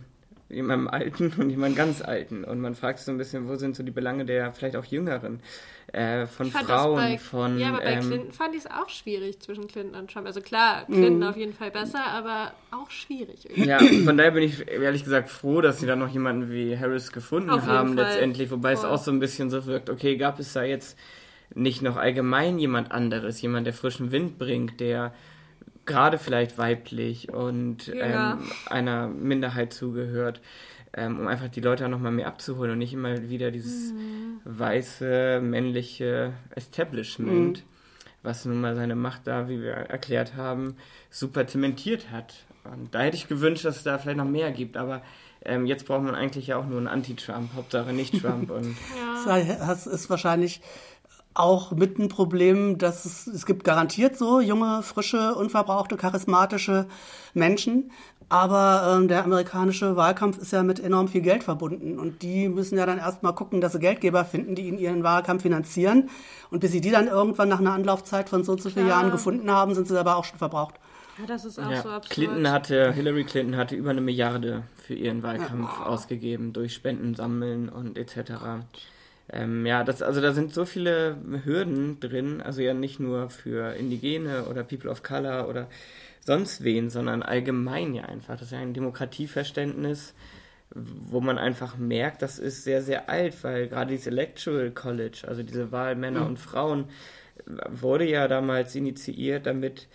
jemandem Alten und jemandem ganz Alten. Und man fragt sich so ein bisschen, wo sind so die Belange der vielleicht auch Jüngeren, äh, von Frauen, bei, von... Ja, aber bei ähm, Clinton fand ich es auch schwierig zwischen Clinton und Trump. Also klar, Clinton mm. auf jeden Fall besser, aber auch schwierig. Irgendwie. Ja, von daher bin ich ehrlich gesagt froh, dass sie dann noch jemanden wie Harris gefunden auf haben letztendlich. Wobei Voll. es auch so ein bisschen so wirkt, okay, gab es da jetzt nicht noch allgemein jemand anderes, jemand, der frischen Wind bringt, der gerade vielleicht weiblich und ähm, einer Minderheit zugehört, ähm, um einfach die Leute auch nochmal mehr abzuholen und nicht immer wieder dieses mhm. weiße, männliche Establishment, mhm. was nun mal seine Macht da, wie wir erklärt haben, super zementiert hat. Und da hätte ich gewünscht, dass es da vielleicht noch mehr gibt, aber ähm, jetzt braucht man eigentlich ja auch nur einen Anti-Trump, Hauptsache nicht Trump. Und ja. Das ist wahrscheinlich auch mit ein Problem, dass es, es gibt garantiert so junge, frische, unverbrauchte, charismatische Menschen. Aber ähm, der amerikanische Wahlkampf ist ja mit enorm viel Geld verbunden. Und die müssen ja dann erstmal gucken, dass sie Geldgeber finden, die ihnen ihren Wahlkampf finanzieren. Und bis sie die dann irgendwann nach einer Anlaufzeit von so und so vielen Jahren gefunden haben, sind sie aber auch schon verbraucht. Ja, das ist auch ja. so absurd. Clinton hatte, Hillary Clinton hatte über eine Milliarde für ihren Wahlkampf ja. ausgegeben durch Spenden sammeln und etc. Ähm, ja, das, also da sind so viele Hürden drin, also ja nicht nur für Indigene oder People of Color oder sonst wen, sondern allgemein ja einfach. Das ist ja ein Demokratieverständnis, wo man einfach merkt, das ist sehr, sehr alt, weil gerade dieses Electoral College, also diese Wahl Männer mhm. und Frauen, wurde ja damals initiiert, damit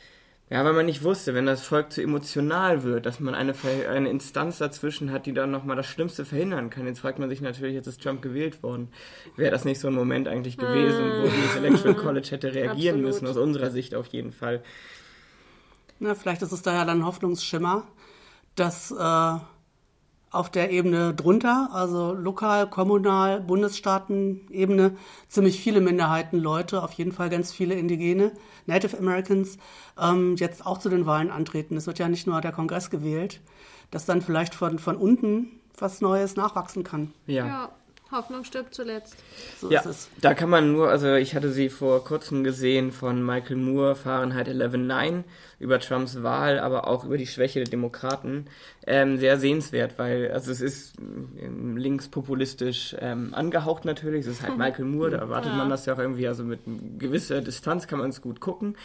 ja, weil man nicht wusste, wenn das Volk zu emotional wird, dass man eine, eine Instanz dazwischen hat, die dann nochmal das Schlimmste verhindern kann. Jetzt fragt man sich natürlich, jetzt ist Trump gewählt worden. Wäre das nicht so ein Moment eigentlich gewesen, wo das Electoral College hätte reagieren Absolut. müssen, aus unserer Sicht auf jeden Fall. Na, vielleicht ist es da ja dann ein Hoffnungsschimmer, dass äh, auf der Ebene drunter, also lokal, kommunal, Bundesstaatenebene, ziemlich viele Minderheitenleute, auf jeden Fall ganz viele Indigene, Native Americans, ähm, jetzt auch zu den Wahlen antreten. Es wird ja nicht nur der Kongress gewählt, dass dann vielleicht von, von unten was Neues nachwachsen kann. ja. ja. Hoffnung stirbt zuletzt. So ja, da kann man nur, also ich hatte sie vor kurzem gesehen von Michael Moore, Fahrenheit 11.9, über Trumps Wahl, aber auch über die Schwäche der Demokraten. Ähm, sehr sehenswert, weil, also es ist ähm, linkspopulistisch ähm, angehaucht natürlich, es ist halt Michael Moore, da erwartet ja. man das ja auch irgendwie, also mit gewisser Distanz kann man es gut gucken.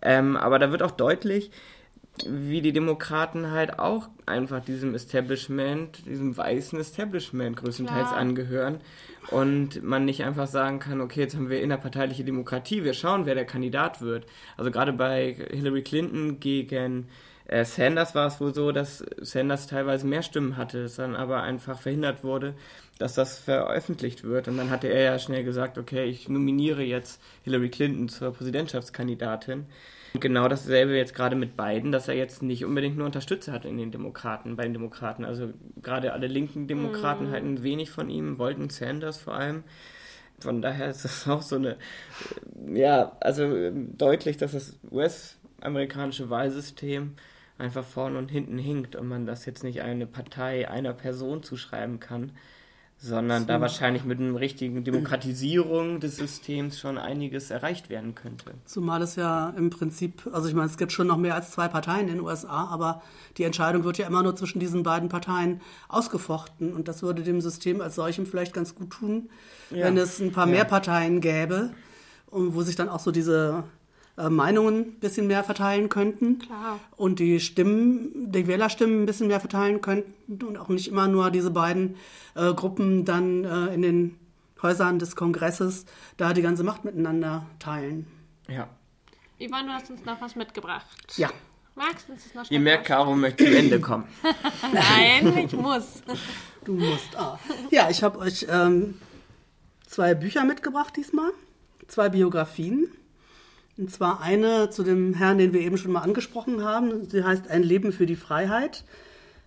Ähm, aber da wird auch deutlich, wie die Demokraten halt auch einfach diesem Establishment, diesem weißen Establishment größtenteils Klar. angehören und man nicht einfach sagen kann, okay, jetzt haben wir innerparteiliche Demokratie, wir schauen, wer der Kandidat wird. Also gerade bei Hillary Clinton gegen äh, Sanders war es wohl so, dass Sanders teilweise mehr Stimmen hatte, es dann aber einfach verhindert wurde, dass das veröffentlicht wird. Und dann hatte er ja schnell gesagt, okay, ich nominiere jetzt Hillary Clinton zur Präsidentschaftskandidatin. Genau dasselbe jetzt gerade mit Biden, dass er jetzt nicht unbedingt nur Unterstützer hat in den Demokraten, bei den Demokraten. Also gerade alle linken Demokraten mm. halten wenig von ihm, wollten Sanders vor allem. Von daher ist es auch so eine, ja, also deutlich, dass das US-amerikanische Wahlsystem einfach vorne und hinten hinkt und man das jetzt nicht eine Partei, einer Person zuschreiben kann, sondern so. da wahrscheinlich mit einer richtigen Demokratisierung des Systems schon einiges erreicht werden könnte. Zumal es ja im Prinzip, also ich meine, es gibt schon noch mehr als zwei Parteien in den USA, aber die Entscheidung wird ja immer nur zwischen diesen beiden Parteien ausgefochten und das würde dem System als solchem vielleicht ganz gut tun, ja. wenn es ein paar ja. mehr Parteien gäbe, wo sich dann auch so diese äh, Meinungen ein bisschen mehr verteilen könnten. Klar. Und die Stimmen, die Wählerstimmen ein bisschen mehr verteilen könnten und auch nicht immer nur diese beiden äh, Gruppen dann äh, in den Häusern des Kongresses da die ganze Macht miteinander teilen. Ja. Yvonne, du hast uns noch was mitgebracht. Ja. Magst du uns das noch Ihr merkt, Caro möchte zum Ende kommen. Nein, ich muss. Du musst. Ah. Ja, ich habe euch ähm, zwei Bücher mitgebracht diesmal. Zwei Biografien Und zwar eine zu dem Herrn, den wir eben schon mal angesprochen haben. Sie heißt Ein Leben für die Freiheit.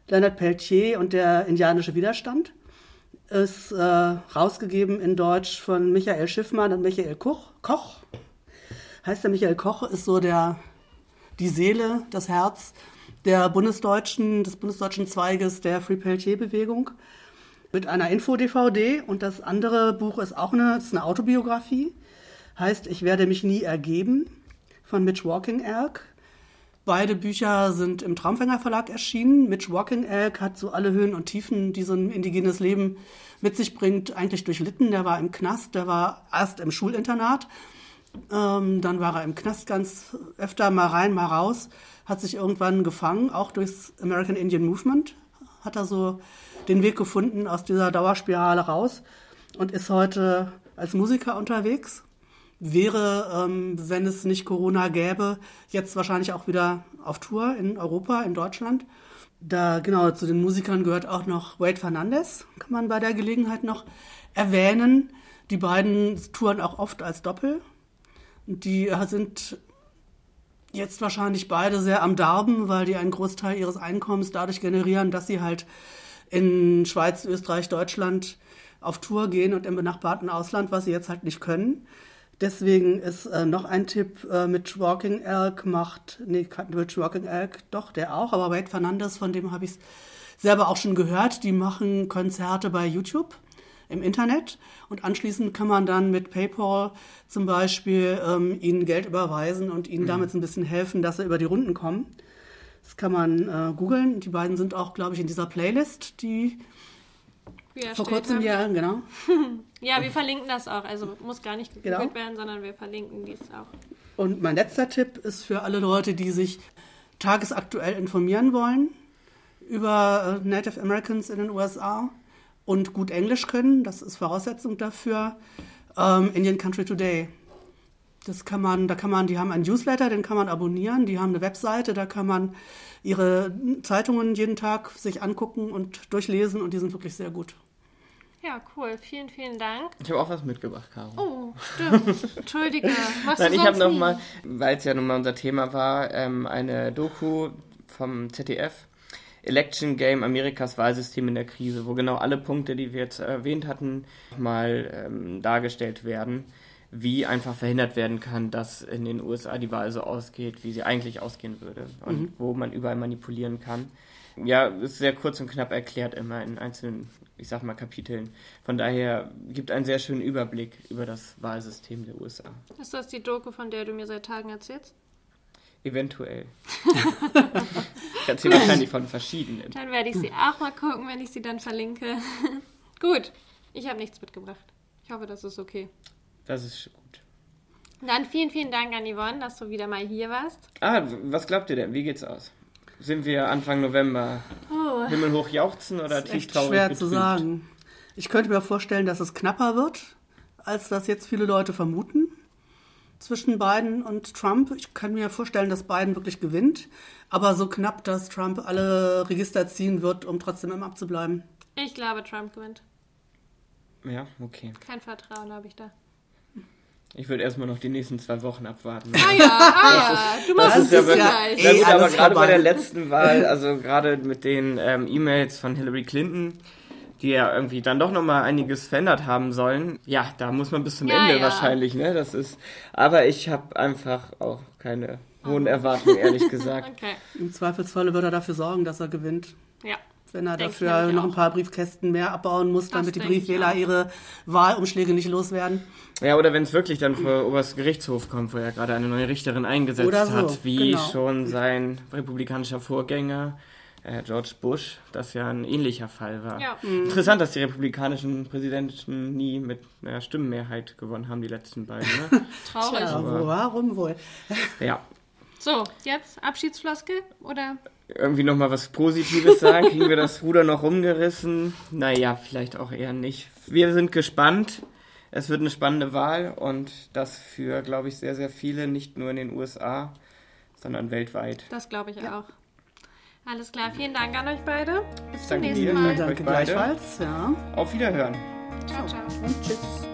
Leonard Peltier und der indianische Widerstand. Ist äh, rausgegeben in Deutsch von Michael Schiffmann und Michael Koch. Koch. Heißt der Michael Koch, ist so der, die Seele, das Herz der Bundesdeutschen, des bundesdeutschen Zweiges der Free Peltier-Bewegung mit einer Info-DVD und das andere Buch ist auch eine, ist eine Autobiografie, heißt Ich werde mich nie ergeben von Mitch Walking Elk. Beide Bücher sind im Traumfänger Verlag erschienen. Mitch Walking Elk hat so alle Höhen und Tiefen, die so ein indigenes Leben mit sich bringt, eigentlich durchlitten. Der war im Knast, der war erst im Schulinternat, ähm, dann war er im Knast ganz öfter mal rein, mal raus, hat sich irgendwann gefangen, auch durchs American Indian Movement, hat er so den Weg gefunden aus dieser Dauerspirale raus und ist heute als Musiker unterwegs. Wäre, ähm, wenn es nicht Corona gäbe, jetzt wahrscheinlich auch wieder auf Tour in Europa, in Deutschland. Da, genau, zu den Musikern gehört auch noch Wade Fernandez, kann man bei der Gelegenheit noch erwähnen. Die beiden touren auch oft als Doppel. Die sind jetzt wahrscheinlich beide sehr am Darben, weil die einen Großteil ihres Einkommens dadurch generieren, dass sie halt in Schweiz, Österreich, Deutschland auf Tour gehen und im benachbarten Ausland, was sie jetzt halt nicht können. Deswegen ist äh, noch ein Tipp äh, mit Walking Elk macht, nee, mit Walking Elk, doch, der auch, aber Wade Fernandes, von dem habe ich es selber auch schon gehört, die machen Konzerte bei YouTube im Internet und anschließend kann man dann mit PayPal zum Beispiel ähm, ihnen Geld überweisen und ihnen mhm. damit ein bisschen helfen, dass sie über die Runden kommen. Das kann man äh, googeln. Die beiden sind auch, glaube ich, in dieser Playlist, die vor kurzem haben. ja, genau. ja, wir verlinken das auch. Also muss gar nicht gegoogelt genau. werden, sondern wir verlinken dies auch. Und mein letzter Tipp ist für alle Leute, die sich tagesaktuell informieren wollen über äh, Native Americans in den USA und gut Englisch können. Das ist Voraussetzung dafür. Ähm, Indian Country Today das kann man, da kann man, die haben einen Newsletter, den kann man abonnieren, die haben eine Webseite, da kann man ihre Zeitungen jeden Tag sich angucken und durchlesen und die sind wirklich sehr gut. Ja, cool. Vielen, vielen Dank. Ich habe auch was mitgebracht, Caro. Oh, stimmt. Entschuldige. Machst Nein, ich habe nochmal, weil es ja nun mal unser Thema war, ähm, eine Doku vom ZDF. Election Game Amerikas Wahlsystem in der Krise, wo genau alle Punkte, die wir jetzt erwähnt hatten, mal ähm, dargestellt werden wie einfach verhindert werden kann, dass in den USA die Wahl so ausgeht, wie sie eigentlich ausgehen würde und mhm. wo man überall manipulieren kann. Ja, ist sehr kurz und knapp erklärt immer in einzelnen, ich sag mal, Kapiteln. Von daher gibt einen sehr schönen Überblick über das Wahlsystem der USA. Ist das die Doku, von der du mir seit Tagen erzählst? Eventuell. ich erzähle wahrscheinlich von verschiedenen. Dann werde ich sie auch mal gucken, wenn ich sie dann verlinke. Gut, ich habe nichts mitgebracht. Ich hoffe, das ist okay. Das ist gut. Dann vielen, vielen Dank an Yvonne, dass du wieder mal hier warst. Ah, was glaubt ihr denn? Wie geht's aus? Sind wir Anfang November oh. himmelhoch jauchzen oder tief traurig schwer betrübt? zu sagen. Ich könnte mir vorstellen, dass es knapper wird, als das jetzt viele Leute vermuten zwischen Biden und Trump. Ich kann mir vorstellen, dass Biden wirklich gewinnt, aber so knapp, dass Trump alle Register ziehen wird, um trotzdem im abzubleiben. Ich glaube, Trump gewinnt. Ja, okay. Kein Vertrauen habe ich da. Ich würde erstmal noch die nächsten zwei Wochen abwarten. Ah ja, ah ja. du machst es ja, wirklich, ja gut, aber gerade bei der letzten Wahl, also gerade mit den ähm, E-Mails von Hillary Clinton, die ja irgendwie dann doch nochmal einiges verändert haben sollen. Ja, da muss man bis zum ja, Ende ja. wahrscheinlich, ne? Das ist. Aber ich habe einfach auch keine hohen Erwartungen, ehrlich gesagt. okay. Im Zweifelsfalle wird er dafür sorgen, dass er gewinnt. Ja wenn er Denk dafür noch ein paar Briefkästen mehr abbauen muss, das damit die Briefwähler ihre Wahlumschläge nicht loswerden. Ja, oder wenn es wirklich dann vor Oberstes Gerichtshof kommt, wo er gerade eine neue Richterin eingesetzt so, hat, wie genau. schon sein republikanischer Vorgänger äh, George Bush, das ja ein ähnlicher Fall war. Ja. Mhm. Interessant, dass die republikanischen Präsidenten nie mit einer Stimmenmehrheit gewonnen haben, die letzten beiden. Ne? Traurig. Tja, warum wohl? ja. So, jetzt Abschiedsfloskel oder? Irgendwie nochmal was Positives sagen. Kriegen wir das Ruder noch rumgerissen? Naja, vielleicht auch eher nicht. Wir sind gespannt. Es wird eine spannende Wahl und das für, glaube ich, sehr, sehr viele, nicht nur in den USA, sondern weltweit. Das glaube ich ja. auch. Alles klar, vielen Dank an euch beide. Bis zum nächsten Mal. Danke gleichfalls. Ja. Auf Wiederhören. Ciao, ciao. Und tschüss.